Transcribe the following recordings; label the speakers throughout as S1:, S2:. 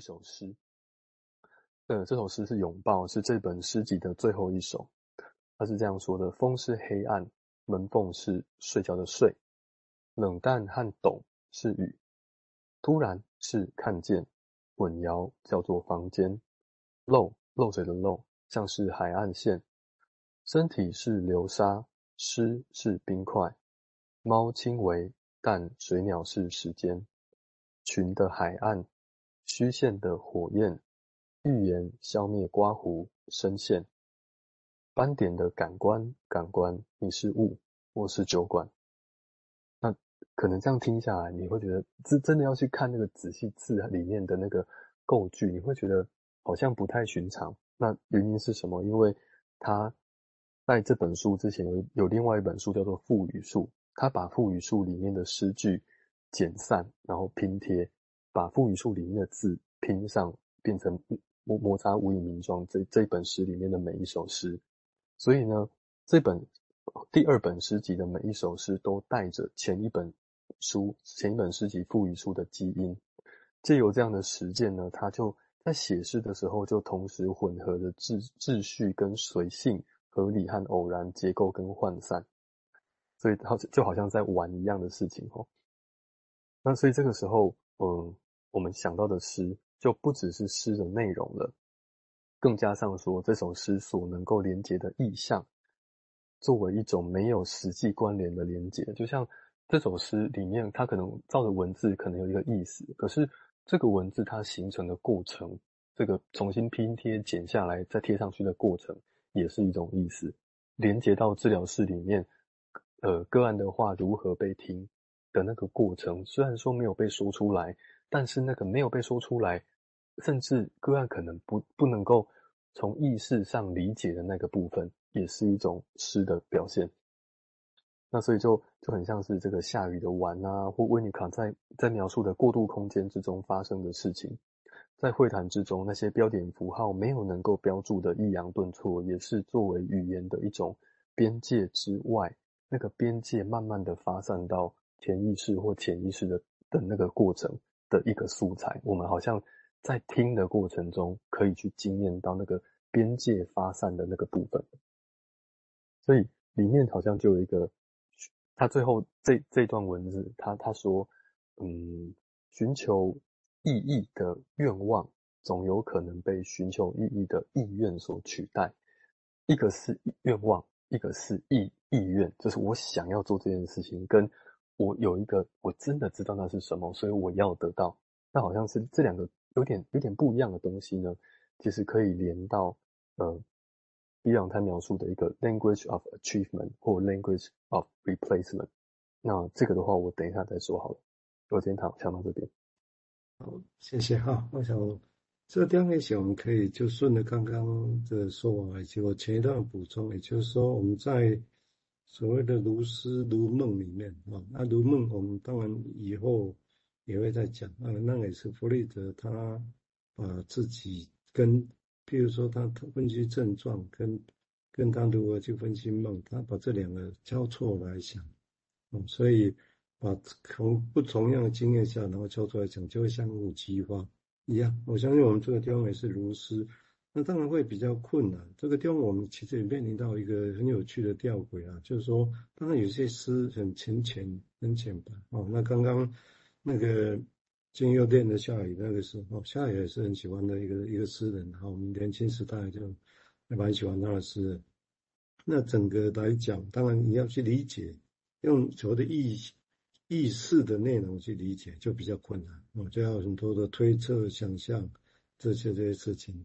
S1: 一首诗。呃，这首诗是《拥抱》，是这本诗集的最后一首。它是这样说的：风是黑暗，门缝是睡觉的睡，冷淡和懂是雨，突然是看见，混淆叫做房间，漏漏水的漏，像是海岸线，身体是流沙，湿是冰块，猫轻微，但水鸟是时间，群的海岸，虚线的火焰，预言消灭刮胡深陷。斑点的感官，感官，你是雾，我是酒馆。那可能这样听下来，你会觉得，真真的要去看那个仔细字里面的那个构句，你会觉得好像不太寻常。那原因是什么？因为他在这本书之前有有另外一本书叫做《赋语术》，他把赋语术里面的诗句剪散，然后拼贴，把腹语术里面的字拼上，变成摩摩擦无以名状。这这本诗里面的每一首诗。所以呢，这本第二本诗集的每一首诗都带着前一本书、前一本诗集腹语术的基因。借由这样的实践呢，他就在写诗的时候，就同时混合着秩秩序跟随性、合理和偶然、结构跟涣散。所以好像就好像在玩一样的事情哦。那所以这个时候，嗯，我们想到的诗就不只是诗的内容了。更加上说，这首诗所能够连接的意象，作为一种没有实际关联的连接，就像这首诗里面，它可能照着文字可能有一个意思，可是这个文字它形成的过程，这个重新拼贴、剪下来再贴上去的过程，也是一种意思。连接到治疗室里面，呃，个案的话如何被听的那个过程，虽然说没有被说出来，但是那个没有被说出来。甚至个案可能不不能够从意识上理解的那个部分，也是一种诗的表现。那所以就就很像是这个下雨的碗啊，或维尼卡在在描述的过渡空间之中发生的事情，在会谈之中那些标点符号没有能够标注的抑扬顿挫，也是作为语言的一种边界之外，那个边界慢慢的发散到潜意识或潜意识的的那个过程的一个素材。我们好像。在听的过程中，可以去经验到那个边界发散的那个部分，所以里面好像就有一个，他最后这这段文字，他他说，嗯，寻求意义的愿望，总有可能被寻求意义的意愿所取代。一个是愿望，一个是意意愿，就是我想要做这件事情，跟我有一个我真的知道那是什么，所以我要得到，那好像是这两个。有点有点不一样的东西呢，其实可以连到呃，比朗他描述的一个 language of achievement 或 language of replacement。那这个的话，我等一下再说好了。我今天讲到这边。
S2: 好，谢谢哈。我想这个第二个写，我们可以就顺着刚刚的说完，以及我前一段补充，也就是说我们在所谓的如诗如梦里面啊，那如梦我们当然以后。也会再讲啊，那也是弗洛伊德他把自己跟，譬如说他分析症状跟跟他如何去分析梦，他把这两个交错来想，嗯，所以把从不同样的经验下，然后交错来讲，就会相互激发一样。我相信我们这个地方也是如诗，那当然会比较困难。这个地方我们其实也面临到一个很有趣的吊诡啊，就是说，当然有些诗很浅浅、很浅白哦。那刚刚。那个金祐念的夏雨，那个时候夏雨也是很喜欢的一个一个诗人。哈，我们年轻时代就还蛮喜欢他的诗。那整个来讲，当然你要去理解，用所谓的意意识的内容去理解，就比较困难。我就要很多的推测、想象这些这些事情。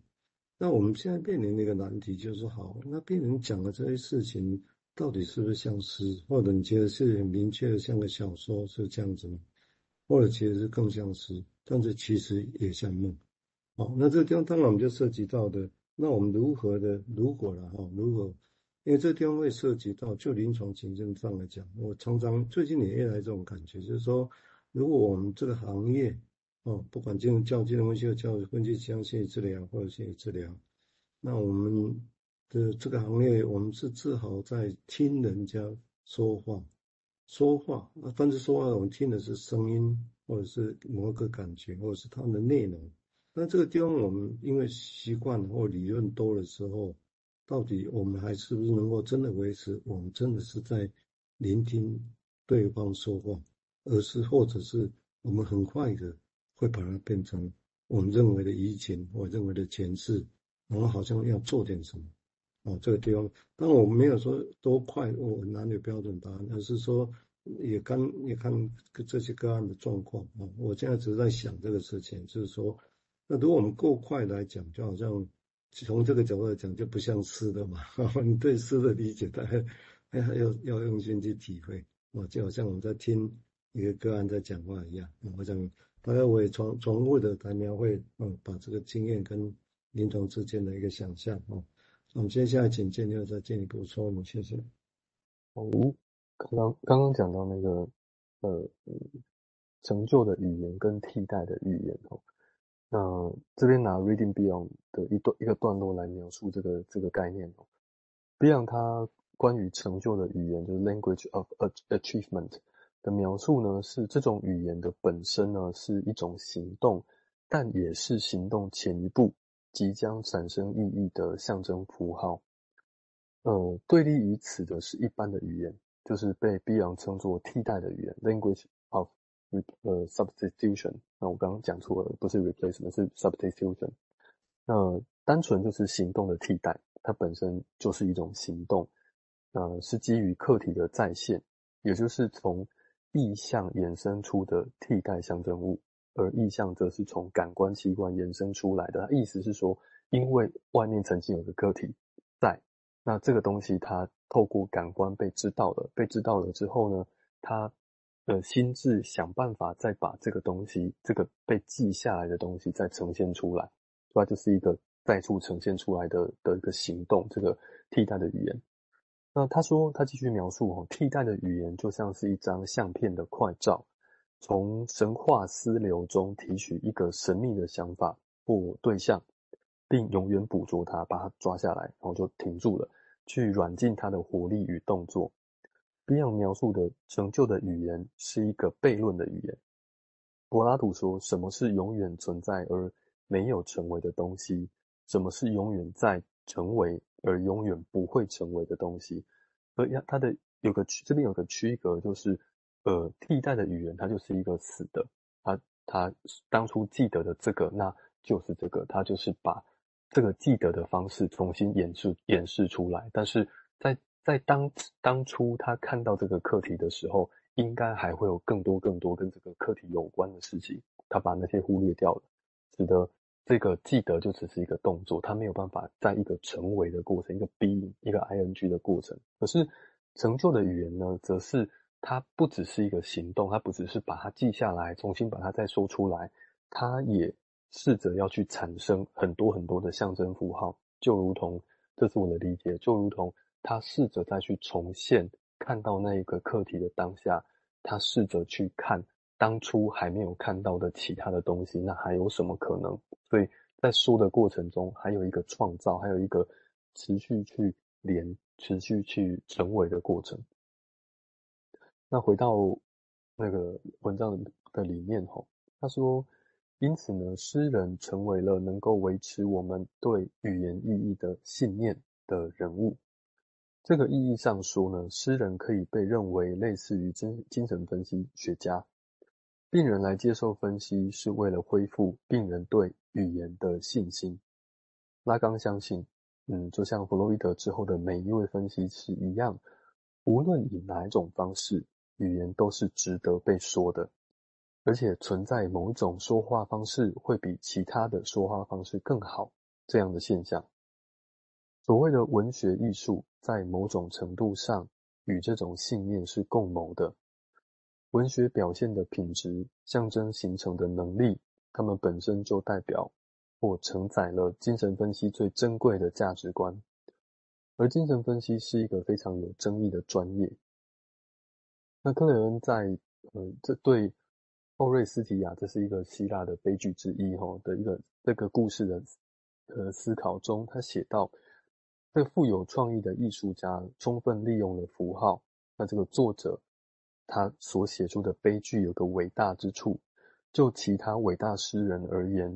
S2: 那我们现在面临的一个难题就是：好，那病人讲的这些事情，到底是不是像诗，或者你觉得是很明确的像个小说，是这样子吗？或者其实是更像诗，但是其实也像梦。好，那这个地方当然我们就涉及到的，那我们如何的如果了哈？如果因为这个地方会涉及到，就临床情境上来讲，我常常最近也越来这种感觉，就是说，如果我们这个行业哦，不管进入教金融分析、教育分析、相信治疗或者心理治疗，那我们的这个行业，我们是自豪在听人家说话。说话，那但是说话，我们听的是声音，或者是某个感觉，或者是他们的内容。那这个地方我们因为习惯或理论多的时候，到底我们还是不是能够真的维持？我们真的是在聆听对方说话，而是或者是我们很快的会把它变成我们认为的移情，我认为的前世，然后好像要做点什么。哦，这个地方，但我们没有说多快，我很难有标准答案，而是说也看也看这些个案的状况啊。我现在只是在想这个事情，就是说，那如果我们够快来讲，就好像从这个角度来讲，就不像诗的嘛。你对诗的理解，大概还还要要用心去体会啊，就好像我们在听一个个案在讲话一样。我想大概我也重重复的来描绘，嗯，把这个经验跟临床之间的一个想象啊。我们接下来请建佑再进一步说明，谢谢。
S1: 哦，刚刚刚刚讲到那个呃，成就的语言跟替代的语言哦，那这边拿 Reading Beyond 的一段一个段落来描述这个这个概念哦。Beyond 它关于成就的语言，就是 Language of Achievement 的描述呢，是这种语言的本身呢是一种行动，但也是行动前一步。即将产生意义的象征符号，呃，对立于此的是一般的语言，就是被必然称作替代的语言 （language of 呃 substitution）。那我刚刚讲错了，不是 replacement，是 substitution。那单纯就是行动的替代，它本身就是一种行动，呃，是基于客体的再现，也就是从意象衍生出的替代象征物。而意象则是从感官器官衍生出来的，意思是说，因为外面曾经有个个体在，那这个东西它透过感官被知道了，被知道了之后呢，它的心智想办法再把这个东西，这个被记下来的东西再呈现出来，所以它就是一个再处呈现出来的的一个行动，这个替代的语言。那他说，他继续描述哦，替代的语言就像是一张相片的快照。从神话思流中提取一个神秘的想法或对象，并永远捕捉它，把它抓下来，然后就停住了，去软禁它的活力与动作。Bion 描述的成就的语言是一个悖论的语言。柏拉图说：“什么是永远存在而没有成为的东西？什么是永远在成为而永远不会成为的东西？”而呀，它的有个区，这边有个区隔，就是。呃，替代的语言，它就是一个死的，他他当初记得的这个，那就是这个，他就是把这个记得的方式重新演示演示出来。但是在在当当初他看到这个课题的时候，应该还会有更多更多跟这个课题有关的事情，他把那些忽略掉了，使得这个记得就只是一个动作，他没有办法在一个成为的过程，一个 being，一个 ing 的过程。可是成就的语言呢，则是。它不只是一个行动，它不只是把它记下来，重新把它再说出来，它也试着要去产生很多很多的象征符号，就如同，这是我的理解，就如同他试着再去重现看到那一个课题的当下，他试着去看当初还没有看到的其他的东西，那还有什么可能？所以在说的过程中，还有一个创造，还有一个持续去连、持续去成为的过程。那回到那个文章的里面吼，他说，因此呢，诗人成为了能够维持我们对语言意义的信念的人物。这个意义上说呢，诗人可以被认为类似于精精神分析学家。病人来接受分析是为了恢复病人对语言的信心。拉冈相信，嗯，就像弗洛伊德之后的每一位分析师一样，无论以哪一种方式。语言都是值得被说的，而且存在某一种说话方式会比其他的说话方式更好这样的现象。所谓的文学艺术，在某种程度上与这种信念是共谋的。文学表现的品质、象征形成的能力，它们本身就代表或承载了精神分析最珍贵的价值观。而精神分析是一个非常有争议的专业。那克雷恩在呃，这对奥瑞斯提亚，这是一个希腊的悲剧之一哈的一个这个故事的呃思考中，他写到，这富有创意的艺术家充分利用了符号。那这个作者他所写出的悲剧有个伟大之处，就其他伟大诗人而言，